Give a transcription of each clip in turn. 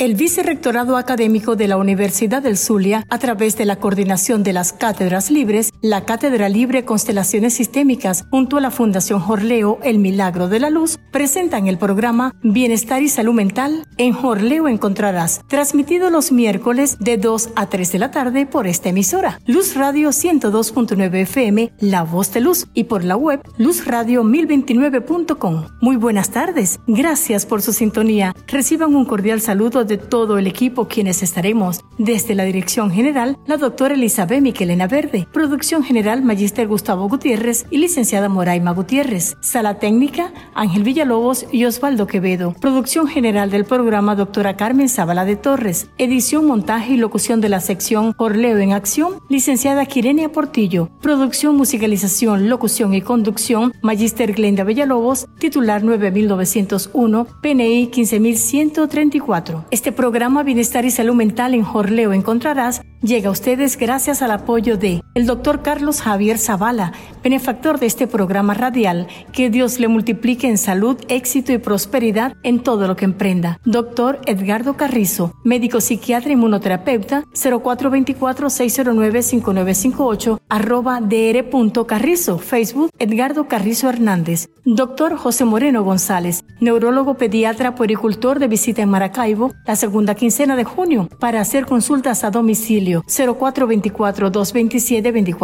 El Vicerrectorado Académico de la Universidad del Zulia, a través de la coordinación de las cátedras libres, la Cátedra Libre Constelaciones Sistémicas, junto a la Fundación Jorleo El Milagro de la Luz, presentan el programa Bienestar y Salud Mental. En Jorleo encontrarás, transmitido los miércoles de 2 a 3 de la tarde por esta emisora, Luz Radio 102.9 FM, La Voz de Luz, y por la web luzradio1029.com. Muy buenas tardes, gracias por su sintonía. Reciban un cordial saludo de todo el equipo quienes estaremos desde la Dirección General, la doctora Elizabeth Miquelena Verde, Producción General Magister Gustavo Gutiérrez y licenciada Moraima Gutiérrez, Sala Técnica Ángel Villalobos y Osvaldo Quevedo, Producción General del programa doctora Carmen Zavala de Torres, edición, montaje y locución de la sección Orleo en Acción, licenciada Quirenia Portillo, producción, musicalización, locución y conducción, Magister Glenda Villalobos, titular 9901, PNI 15134. Este programa Bienestar y Salud Mental en Jorleo encontrarás llega a ustedes gracias al apoyo de el doctor Carlos Javier Zavala, benefactor de este programa radial. Que Dios le multiplique en salud, éxito y prosperidad en todo lo que emprenda. Doctor Edgardo Carrizo, médico psiquiatra inmunoterapeuta, 0424-609-5958, arroba dr.carrizo, Facebook Edgardo Carrizo Hernández. Doctor José Moreno González, neurólogo pediatra puericultor de visita en Maracaibo, la segunda quincena de junio para hacer consultas a domicilio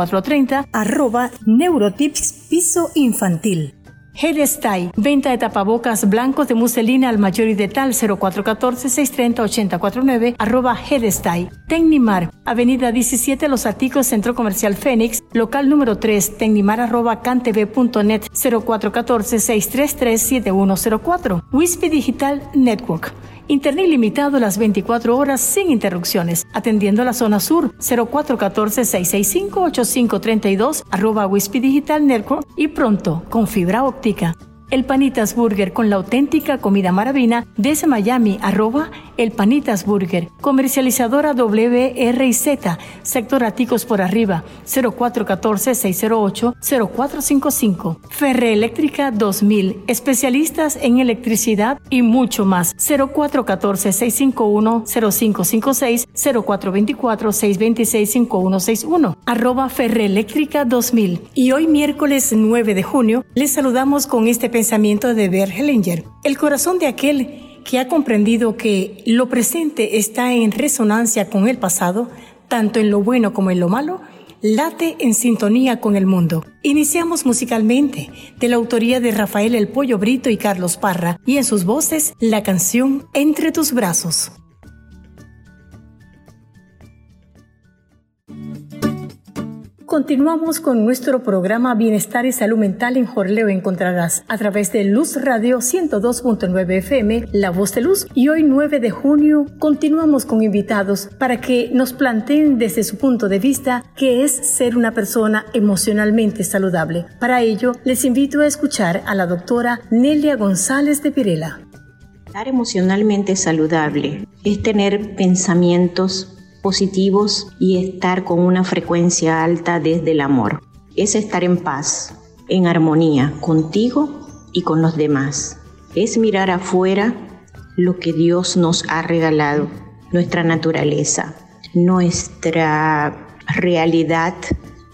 0424-227-2430 arroba neurotips piso infantil. Style, venta de tapabocas blancos de muselina al mayor y de tal 0414-630-8049 arroba Style. Tecnimar, avenida 17 Los Aticos, Centro Comercial Fénix, local número 3, tecnimar arroba cantv.net 0414-633-7104. Wispy Digital Network. Internet limitado las 24 horas sin interrupciones, atendiendo la zona sur 0414-665-8532, arroba Wispy Digital Network y pronto con fibra óptica. El Panitas Burger con la auténtica comida maravina desde Miami, arroba El Panitas Burger, comercializadora WRZ, sector Aticos por arriba, 0414-608-0455. Ferre Eléctrica 2000, especialistas en electricidad y mucho más, 0414-651-0556, 0424-626-5161, arroba Ferre Eléctrica 2000. Y hoy miércoles 9 de junio, les saludamos con este pensamiento de Bert Hellinger. El corazón de aquel que ha comprendido que lo presente está en resonancia con el pasado, tanto en lo bueno como en lo malo, late en sintonía con el mundo. Iniciamos musicalmente de la autoría de Rafael El Pollo Brito y Carlos Parra y en sus voces la canción Entre tus brazos. Continuamos con nuestro programa Bienestar y Salud Mental en Jorleo Encontrarás a través de Luz Radio 102.9 FM, La Voz de Luz. Y hoy 9 de junio continuamos con invitados para que nos planteen desde su punto de vista qué es ser una persona emocionalmente saludable. Para ello, les invito a escuchar a la doctora Nelia González de Pirela. Estar emocionalmente saludable es tener pensamientos positivos y estar con una frecuencia alta desde el amor. Es estar en paz, en armonía contigo y con los demás. Es mirar afuera lo que Dios nos ha regalado, nuestra naturaleza, nuestra realidad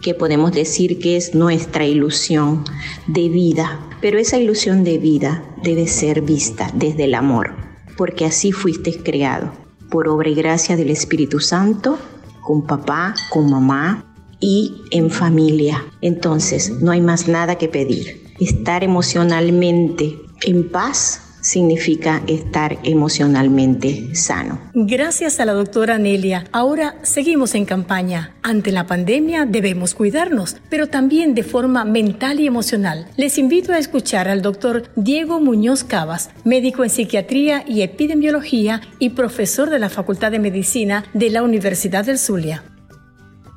que podemos decir que es nuestra ilusión de vida. Pero esa ilusión de vida debe ser vista desde el amor, porque así fuiste creado por obra y gracia del Espíritu Santo, con papá, con mamá y en familia. Entonces, no hay más nada que pedir. Estar emocionalmente en paz significa estar emocionalmente sano. Gracias a la doctora Nelia. Ahora seguimos en campaña. Ante la pandemia debemos cuidarnos, pero también de forma mental y emocional. Les invito a escuchar al doctor Diego Muñoz Cabas, médico en psiquiatría y epidemiología y profesor de la Facultad de Medicina de la Universidad del Zulia.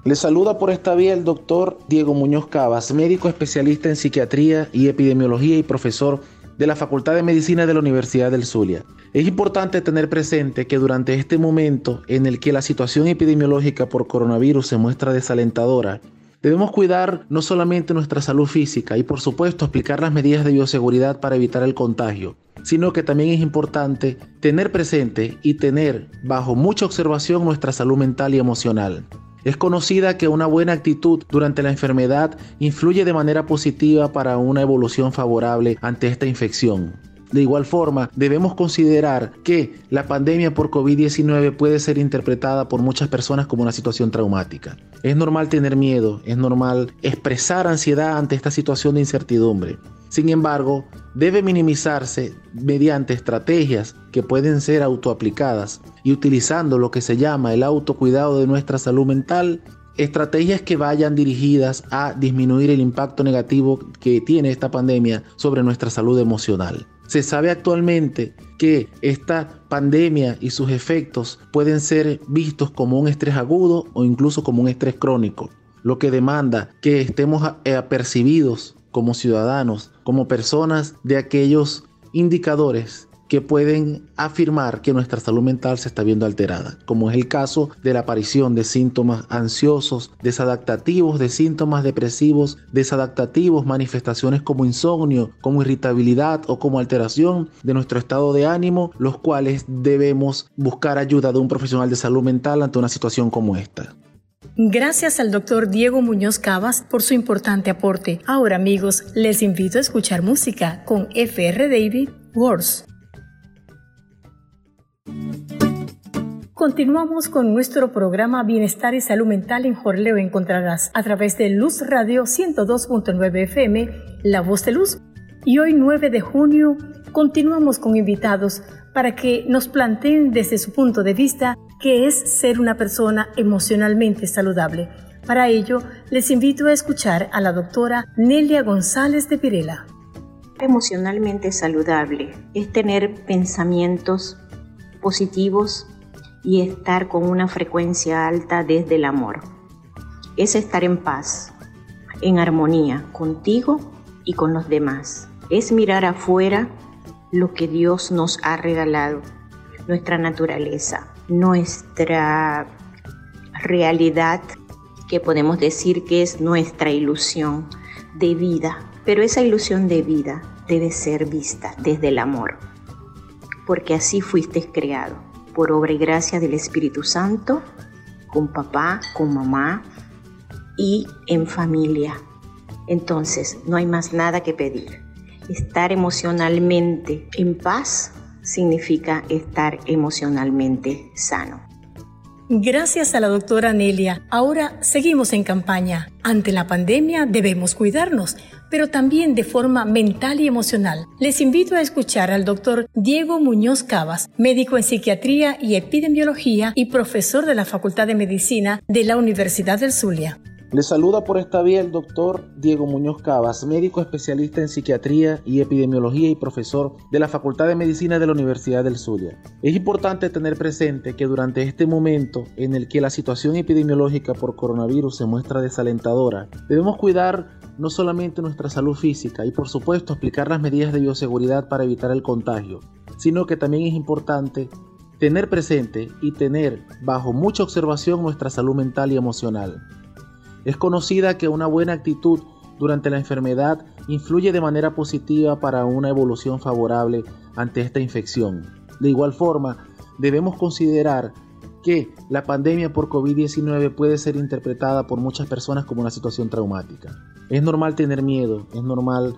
Les saluda por esta vía el doctor Diego Muñoz Cabas, médico especialista en psiquiatría y epidemiología y profesor de la Facultad de Medicina de la Universidad del Zulia. Es importante tener presente que durante este momento en el que la situación epidemiológica por coronavirus se muestra desalentadora, Debemos cuidar no solamente nuestra salud física y por supuesto aplicar las medidas de bioseguridad para evitar el contagio, sino que también es importante tener presente y tener bajo mucha observación nuestra salud mental y emocional. Es conocida que una buena actitud durante la enfermedad influye de manera positiva para una evolución favorable ante esta infección. De igual forma, debemos considerar que la pandemia por COVID-19 puede ser interpretada por muchas personas como una situación traumática. Es normal tener miedo, es normal expresar ansiedad ante esta situación de incertidumbre. Sin embargo, debe minimizarse mediante estrategias que pueden ser autoaplicadas y utilizando lo que se llama el autocuidado de nuestra salud mental estrategias que vayan dirigidas a disminuir el impacto negativo que tiene esta pandemia sobre nuestra salud emocional. Se sabe actualmente que esta pandemia y sus efectos pueden ser vistos como un estrés agudo o incluso como un estrés crónico, lo que demanda que estemos apercibidos como ciudadanos, como personas de aquellos indicadores que pueden afirmar que nuestra salud mental se está viendo alterada, como es el caso de la aparición de síntomas ansiosos, desadaptativos, de síntomas depresivos, desadaptativos, manifestaciones como insomnio, como irritabilidad o como alteración de nuestro estado de ánimo, los cuales debemos buscar ayuda de un profesional de salud mental ante una situación como esta. Gracias al doctor Diego Muñoz Cavas por su importante aporte. Ahora amigos, les invito a escuchar música con FR David Wars. Continuamos con nuestro programa Bienestar y Salud Mental en Jorleo Encontrarás a través de Luz Radio 102.9 FM, La Voz de Luz. Y hoy 9 de junio continuamos con invitados para que nos planteen desde su punto de vista qué es ser una persona emocionalmente saludable. Para ello, les invito a escuchar a la doctora Nelia González de Pirela. Emocionalmente saludable es tener pensamientos positivos y estar con una frecuencia alta desde el amor. Es estar en paz, en armonía contigo y con los demás. Es mirar afuera lo que Dios nos ha regalado, nuestra naturaleza, nuestra realidad, que podemos decir que es nuestra ilusión de vida. Pero esa ilusión de vida debe ser vista desde el amor porque así fuiste creado, por obra y gracia del Espíritu Santo, con papá, con mamá y en familia. Entonces, no hay más nada que pedir. Estar emocionalmente en paz significa estar emocionalmente sano. Gracias a la doctora Nelia. Ahora seguimos en campaña. Ante la pandemia debemos cuidarnos, pero también de forma mental y emocional. Les invito a escuchar al doctor Diego Muñoz Cavas, médico en psiquiatría y epidemiología y profesor de la Facultad de Medicina de la Universidad del Zulia. Le saluda por esta vía el doctor Diego Muñoz Cabas, médico especialista en psiquiatría y epidemiología y profesor de la Facultad de Medicina de la Universidad del Zulia. Es importante tener presente que durante este momento en el que la situación epidemiológica por coronavirus se muestra desalentadora, debemos cuidar no solamente nuestra salud física y por supuesto aplicar las medidas de bioseguridad para evitar el contagio, sino que también es importante tener presente y tener bajo mucha observación nuestra salud mental y emocional es conocida que una buena actitud durante la enfermedad influye de manera positiva para una evolución favorable ante esta infección. De igual forma, debemos considerar que la pandemia por COVID-19 puede ser interpretada por muchas personas como una situación traumática. Es normal tener miedo, es normal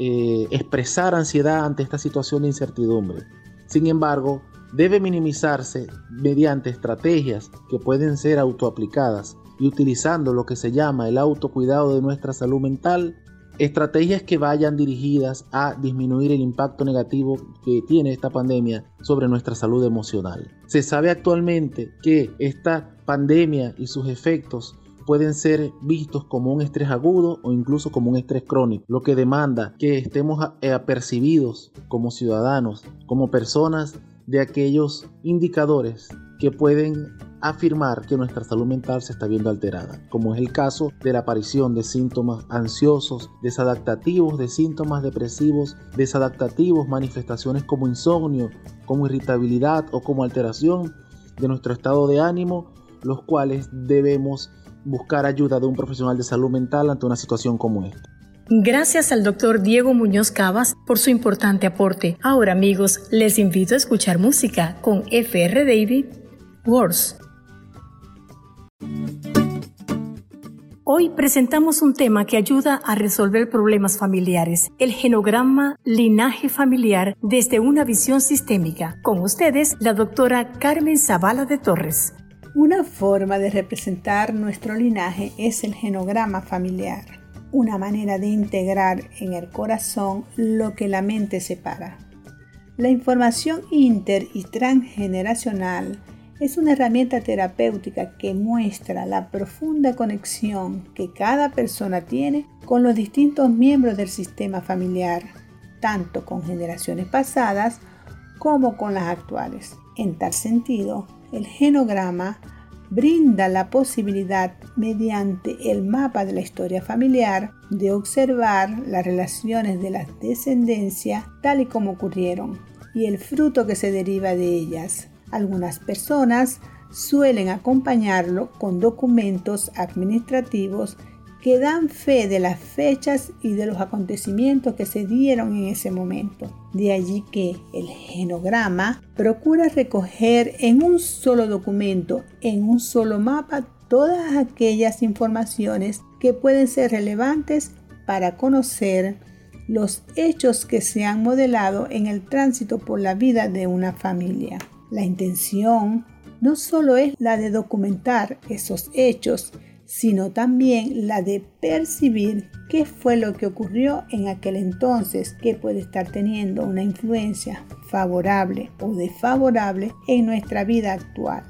eh, expresar ansiedad ante esta situación de incertidumbre. Sin embargo, debe minimizarse mediante estrategias que pueden ser autoaplicadas y utilizando lo que se llama el autocuidado de nuestra salud mental, estrategias que vayan dirigidas a disminuir el impacto negativo que tiene esta pandemia sobre nuestra salud emocional. Se sabe actualmente que esta pandemia y sus efectos pueden ser vistos como un estrés agudo o incluso como un estrés crónico, lo que demanda que estemos apercibidos como ciudadanos, como personas de aquellos indicadores que pueden afirmar que nuestra salud mental se está viendo alterada, como es el caso de la aparición de síntomas ansiosos, desadaptativos, de síntomas depresivos, desadaptativos, manifestaciones como insomnio, como irritabilidad o como alteración de nuestro estado de ánimo, los cuales debemos buscar ayuda de un profesional de salud mental ante una situación como esta. Gracias al doctor Diego Muñoz Cabas por su importante aporte. Ahora amigos, les invito a escuchar música con FR David Wars. Hoy presentamos un tema que ayuda a resolver problemas familiares, el genograma linaje familiar desde una visión sistémica. Con ustedes, la doctora Carmen Zavala de Torres. Una forma de representar nuestro linaje es el genograma familiar, una manera de integrar en el corazón lo que la mente separa. La información inter y transgeneracional es una herramienta terapéutica que muestra la profunda conexión que cada persona tiene con los distintos miembros del sistema familiar, tanto con generaciones pasadas como con las actuales. En tal sentido, el genograma brinda la posibilidad, mediante el mapa de la historia familiar, de observar las relaciones de la descendencia tal y como ocurrieron y el fruto que se deriva de ellas, algunas personas suelen acompañarlo con documentos administrativos que dan fe de las fechas y de los acontecimientos que se dieron en ese momento. De allí que el genograma procura recoger en un solo documento, en un solo mapa, todas aquellas informaciones que pueden ser relevantes para conocer los hechos que se han modelado en el tránsito por la vida de una familia. La intención no solo es la de documentar esos hechos, sino también la de percibir qué fue lo que ocurrió en aquel entonces que puede estar teniendo una influencia favorable o desfavorable en nuestra vida actual.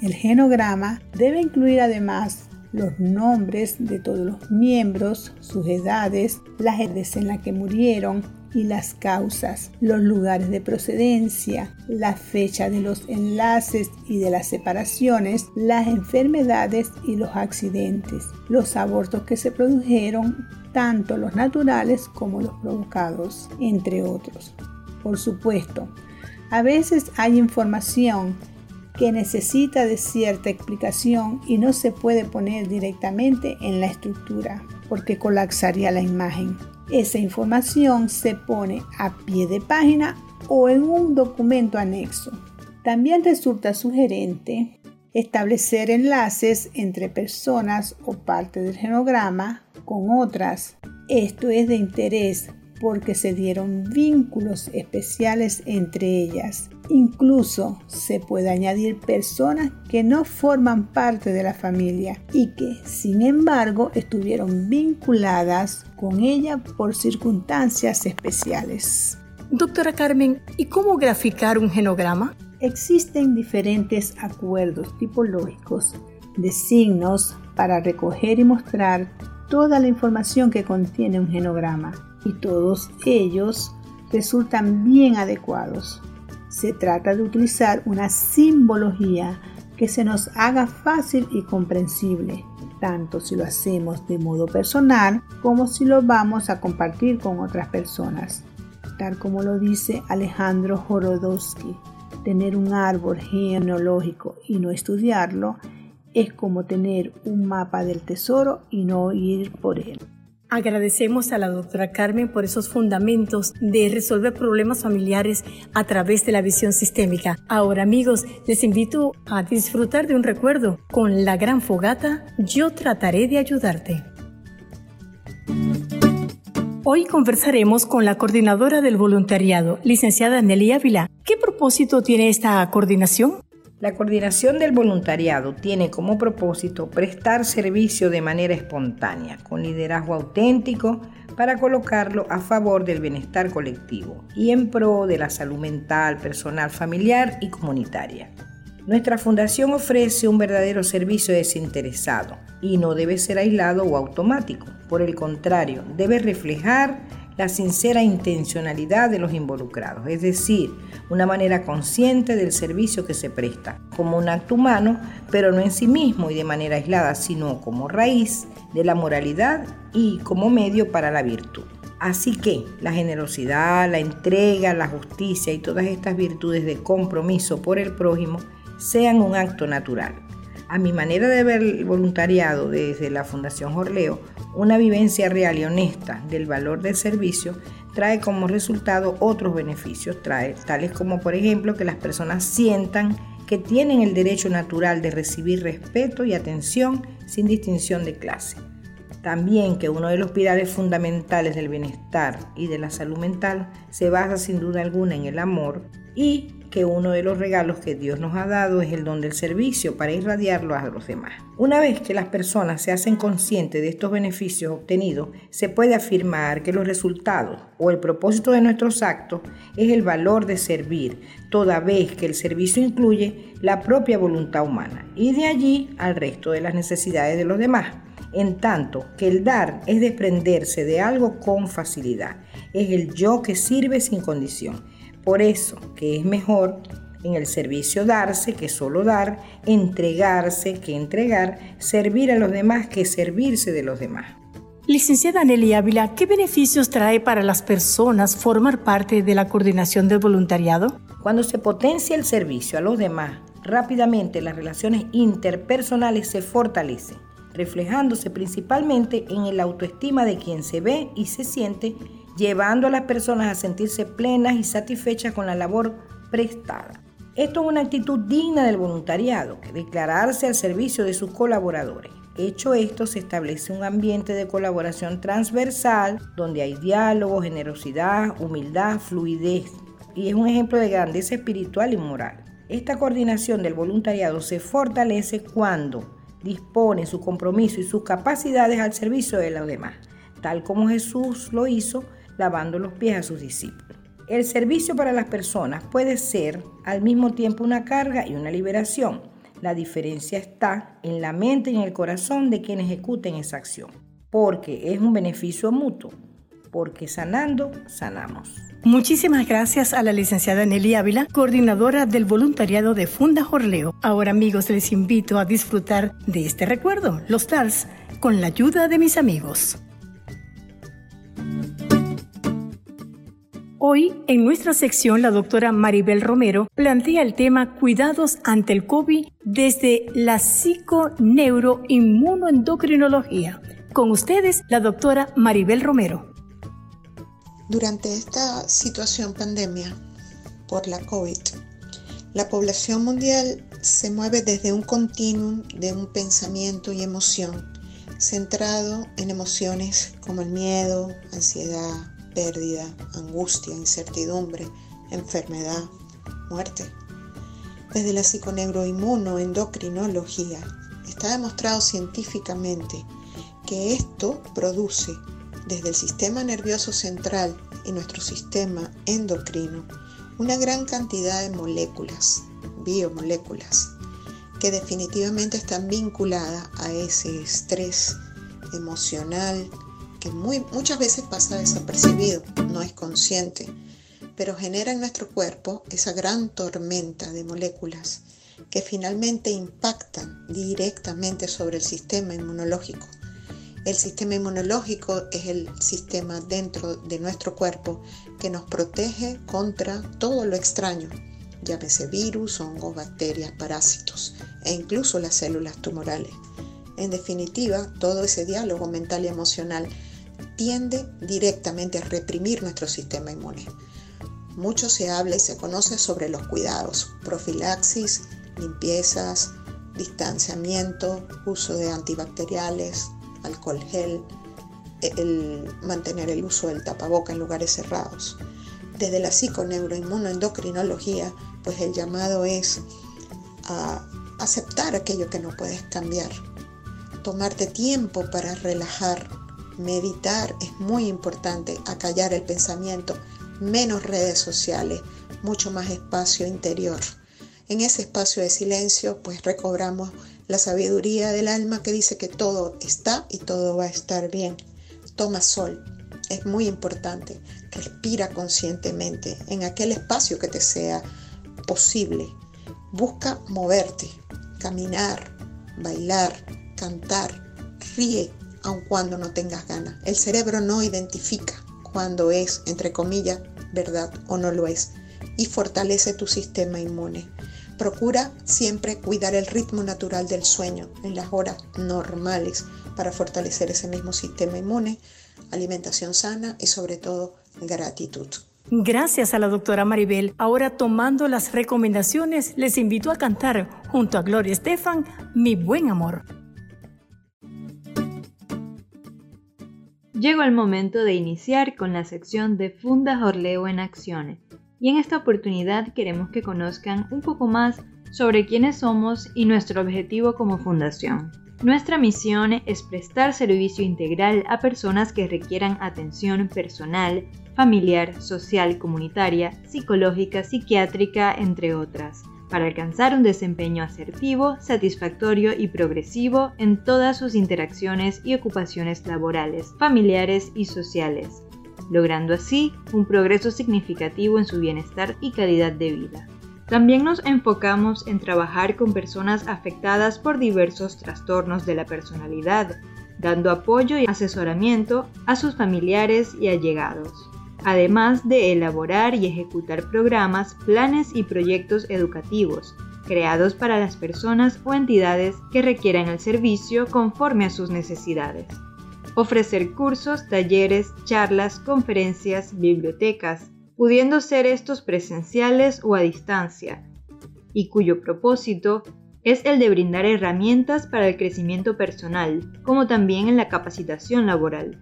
El genograma debe incluir además los nombres de todos los miembros, sus edades, las edades en las que murieron, y las causas, los lugares de procedencia, la fecha de los enlaces y de las separaciones, las enfermedades y los accidentes, los abortos que se produjeron, tanto los naturales como los provocados, entre otros. Por supuesto, a veces hay información que necesita de cierta explicación y no se puede poner directamente en la estructura porque colapsaría la imagen. Esa información se pone a pie de página o en un documento anexo. También resulta sugerente establecer enlaces entre personas o parte del genograma con otras. Esto es de interés porque se dieron vínculos especiales entre ellas. Incluso se puede añadir personas que no forman parte de la familia y que, sin embargo, estuvieron vinculadas con ella por circunstancias especiales. Doctora Carmen, ¿y cómo graficar un genograma? Existen diferentes acuerdos tipológicos de signos para recoger y mostrar toda la información que contiene un genograma y todos ellos resultan bien adecuados. Se trata de utilizar una simbología que se nos haga fácil y comprensible, tanto si lo hacemos de modo personal como si lo vamos a compartir con otras personas. Tal como lo dice Alejandro Jorodowski, tener un árbol genealógico y no estudiarlo es como tener un mapa del tesoro y no ir por él. Agradecemos a la doctora Carmen por esos fundamentos de resolver problemas familiares a través de la visión sistémica. Ahora amigos, les invito a disfrutar de un recuerdo. Con la gran fogata, yo trataré de ayudarte. Hoy conversaremos con la coordinadora del voluntariado, licenciada Nelly Ávila. ¿Qué propósito tiene esta coordinación? La coordinación del voluntariado tiene como propósito prestar servicio de manera espontánea, con liderazgo auténtico, para colocarlo a favor del bienestar colectivo y en pro de la salud mental, personal, familiar y comunitaria. Nuestra fundación ofrece un verdadero servicio desinteresado y no debe ser aislado o automático. Por el contrario, debe reflejar la sincera intencionalidad de los involucrados, es decir, una manera consciente del servicio que se presta, como un acto humano, pero no en sí mismo y de manera aislada, sino como raíz de la moralidad y como medio para la virtud. Así que la generosidad, la entrega, la justicia y todas estas virtudes de compromiso por el prójimo sean un acto natural A mi manera de ver el voluntariado desde la Fundación Jorleo, una vivencia real y honesta del valor del servicio trae como resultado otros beneficios, trae, tales como por ejemplo que las personas sientan que tienen el derecho natural de recibir respeto y atención sin distinción de clase. También que uno de los pilares fundamentales del bienestar y de la salud mental se basa sin duda alguna en el amor y que uno de los regalos que Dios nos ha dado es el don del servicio para irradiarlo a los demás. Una vez que las personas se hacen conscientes de estos beneficios obtenidos, se puede afirmar que los resultados o el propósito de nuestros actos es el valor de servir, toda vez que el servicio incluye la propia voluntad humana y de allí al resto de las necesidades de los demás. En tanto que el dar es desprenderse de algo con facilidad, es el yo que sirve sin condición por eso que es mejor en el servicio darse que solo dar, entregarse que entregar, servir a los demás que servirse de los demás. Licenciada Nelly Ávila, ¿qué beneficios trae para las personas formar parte de la coordinación del voluntariado? Cuando se potencia el servicio a los demás, rápidamente las relaciones interpersonales se fortalecen, reflejándose principalmente en el autoestima de quien se ve y se siente llevando a las personas a sentirse plenas y satisfechas con la labor prestada. Esto es una actitud digna del voluntariado, declararse al servicio de sus colaboradores. Hecho esto, se establece un ambiente de colaboración transversal donde hay diálogo, generosidad, humildad, fluidez y es un ejemplo de grandeza espiritual y moral. Esta coordinación del voluntariado se fortalece cuando dispone su compromiso y sus capacidades al servicio de los demás, tal como Jesús lo hizo lavando los pies a sus discípulos. El servicio para las personas puede ser al mismo tiempo una carga y una liberación. La diferencia está en la mente y en el corazón de quien ejecuten esa acción, porque es un beneficio mutuo, porque sanando, sanamos. Muchísimas gracias a la licenciada Nelly Ávila, coordinadora del voluntariado de Funda Jorleo. Ahora amigos, les invito a disfrutar de este recuerdo, los TALS, con la ayuda de mis amigos. Hoy, en nuestra sección, la doctora Maribel Romero plantea el tema Cuidados ante el COVID desde la psiconeuroinmunoendocrinología. Con ustedes, la doctora Maribel Romero. Durante esta situación pandemia por la COVID, la población mundial se mueve desde un continuum de un pensamiento y emoción centrado en emociones como el miedo, ansiedad, pérdida, angustia, incertidumbre, enfermedad, muerte. Desde la psiconeuroinmunoendocrinología está demostrado científicamente que esto produce desde el sistema nervioso central y nuestro sistema endocrino una gran cantidad de moléculas, biomoléculas, que definitivamente están vinculadas a ese estrés emocional, que muchas veces pasa desapercibido, no es consciente, pero genera en nuestro cuerpo esa gran tormenta de moléculas que finalmente impactan directamente sobre el sistema inmunológico. El sistema inmunológico es el sistema dentro de nuestro cuerpo que nos protege contra todo lo extraño, llámese virus, hongos, bacterias, parásitos e incluso las células tumorales. En definitiva, todo ese diálogo mental y emocional tiende directamente a reprimir nuestro sistema inmune. Mucho se habla y se conoce sobre los cuidados, profilaxis, limpiezas, distanciamiento, uso de antibacteriales, alcohol gel, el mantener el uso del tapaboca en lugares cerrados. Desde la psiconeuroinmunoendocrinología, pues el llamado es a aceptar aquello que no puedes cambiar, tomarte tiempo para relajar Meditar es muy importante, acallar el pensamiento, menos redes sociales, mucho más espacio interior. En ese espacio de silencio, pues recobramos la sabiduría del alma que dice que todo está y todo va a estar bien. Toma sol, es muy importante. Respira conscientemente en aquel espacio que te sea posible. Busca moverte, caminar, bailar, cantar, ríe, aun cuando no tengas ganas. El cerebro no identifica cuando es, entre comillas, verdad o no lo es y fortalece tu sistema inmune. Procura siempre cuidar el ritmo natural del sueño en las horas normales para fortalecer ese mismo sistema inmune, alimentación sana y sobre todo gratitud. Gracias a la doctora Maribel. Ahora tomando las recomendaciones, les invito a cantar junto a Gloria Estefan, Mi buen amor. Llegó el momento de iniciar con la sección de Funda Jorleo en Acciones. Y en esta oportunidad queremos que conozcan un poco más sobre quiénes somos y nuestro objetivo como fundación. Nuestra misión es prestar servicio integral a personas que requieran atención personal, familiar, social, comunitaria, psicológica, psiquiátrica, entre otras, para alcanzar un desempeño asertivo, satisfactorio y progresivo en todas sus interacciones y ocupaciones laborales, familiares y sociales, logrando así un progreso significativo en su bienestar y calidad de vida. También nos enfocamos en trabajar con personas afectadas por diversos trastornos de la personalidad, dando apoyo y asesoramiento a sus familiares y allegados, además de elaborar y ejecutar programas, planes y proyectos educativos creados para las personas o entidades que requieran el servicio conforme a sus necesidades. Ofrecer cursos, talleres, charlas, conferencias, bibliotecas, pudiendo ser estos presenciales o a distancia, y cuyo propósito es el de brindar herramientas para el crecimiento personal, como también en la capacitación laboral.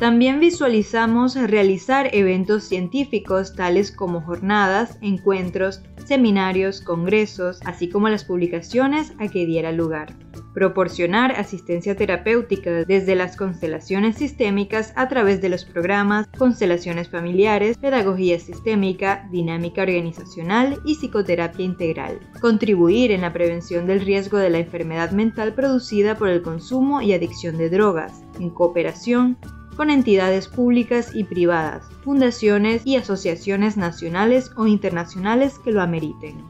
También visualizamos realizar eventos científicos tales como jornadas, encuentros, seminarios, congresos, así como las publicaciones a que diera lugar. Proporcionar asistencia terapéutica desde las constelaciones sistémicas a través de los programas Constelaciones Familiares, Pedagogía Sistémica, Dinámica Organizacional y Psicoterapia Integral. Contribuir en la prevención del riesgo de la enfermedad mental producida por el consumo y adicción de drogas, en cooperación con entidades públicas y privadas, fundaciones y asociaciones nacionales o internacionales que lo ameriten.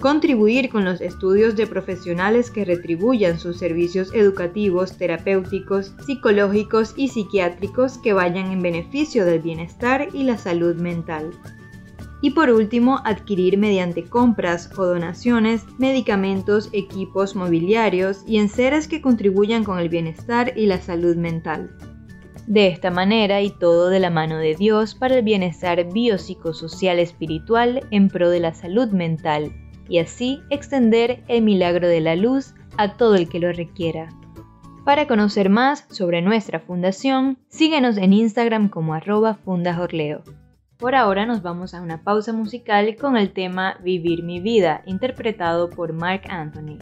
Contribuir con los estudios de profesionales que retribuyan sus servicios educativos, terapéuticos, psicológicos y psiquiátricos que vayan en beneficio del bienestar y la salud mental. Y por último, adquirir mediante compras o donaciones medicamentos, equipos, mobiliarios y enseres que contribuyan con el bienestar y la salud mental. De esta manera y todo de la mano de Dios para el bienestar biopsicosocial espiritual en pro de la salud mental y así extender el milagro de la luz a todo el que lo requiera. Para conocer más sobre nuestra fundación, síguenos en Instagram como arroba fundajorleo. Por ahora nos vamos a una pausa musical con el tema Vivir mi vida, interpretado por Mark Anthony.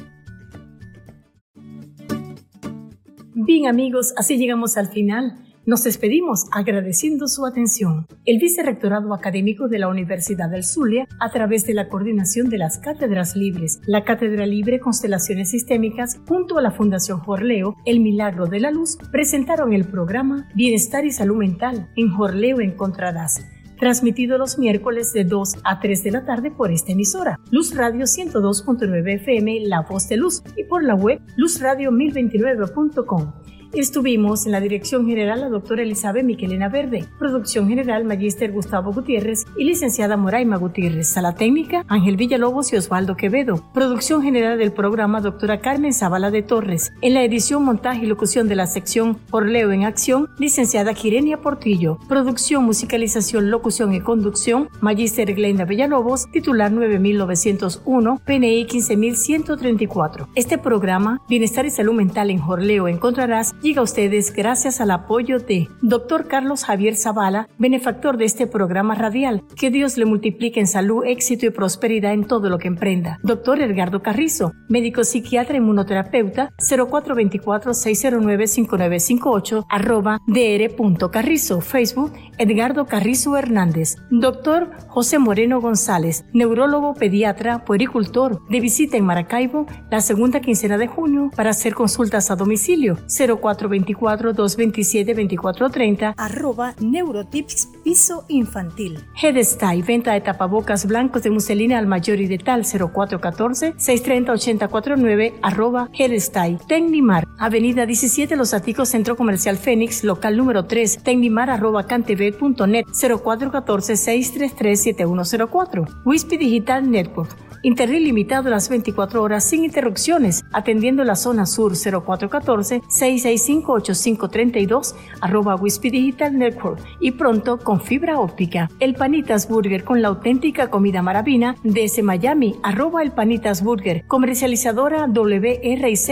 Bien amigos, así llegamos al final. Nos despedimos agradeciendo su atención. El Vicerrectorado Académico de la Universidad del Zulia, a través de la coordinación de las Cátedras Libres, la Cátedra Libre Constelaciones Sistémicas, junto a la Fundación Jorleo, El Milagro de la Luz, presentaron el programa Bienestar y Salud Mental. En Jorleo encontrarás transmitido los miércoles de 2 a 3 de la tarde por esta emisora, Luz Radio 102.9 FM, La Voz de Luz, y por la web luzradio1029.com. Estuvimos en la dirección general la doctora Elizabeth Miquelena Verde, producción general Magister Gustavo Gutiérrez y licenciada Moraima Gutiérrez, sala técnica Ángel Villalobos y Osvaldo Quevedo, producción general del programa doctora Carmen Zavala de Torres, en la edición, montaje y locución de la sección Por Leo en Acción, licenciada Quirenia Portillo, producción, musicalización, locución y conducción Magister Glenda Villalobos, titular 9901, PNI 15134. Este programa, Bienestar y Salud Mental en Jorleo encontrarás llega a ustedes gracias al apoyo de Dr. Carlos Javier Zavala, benefactor de este programa radial. Que Dios le multiplique en salud, éxito y prosperidad en todo lo que emprenda. Dr. Edgardo Carrizo, médico psiquiatra inmunoterapeuta, 0424-609-5958, arroba dr.carrizo, Facebook, Edgardo Carrizo Hernández. Doctor José Moreno González, neurólogo pediatra, puericultor, de visita en Maracaibo la segunda quincena de junio para hacer consultas a domicilio, 04 424-227-2430, arroba Neurotips Piso Infantil. Headstyle, venta de tapabocas blancos de muselina al mayor y de tal 0414-630-8049, arroba Headstyle. Tecnimar, avenida 17 Los Aticos, Centro Comercial Fénix, local número 3, tecnimar arroba cantv.net 0414-633-7104. Wispy Digital Network Internet limitado las 24 horas sin interrupciones, atendiendo la zona sur 0414-665-8532, arroba Wispy Digital Network y pronto con fibra óptica. El Panitas Burger con la auténtica comida maravina desde Miami, arroba el Panitas Burger, comercializadora WRZ,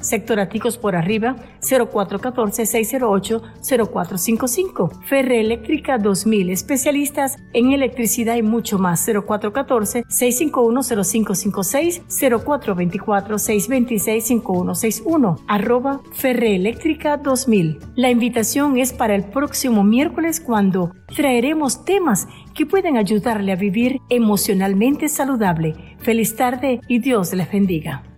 sector Aticos por arriba, 0414-608-0455. Ferre Eléctrica 2000, especialistas en electricidad y mucho más, 0414-651-0556, 0424-626-5161, arroba Ferre Eléctrica 2000. La invitación es para el próximo miércoles cuando traeremos temas que pueden ayudarle a vivir emocionalmente saludable. Feliz tarde y Dios les bendiga.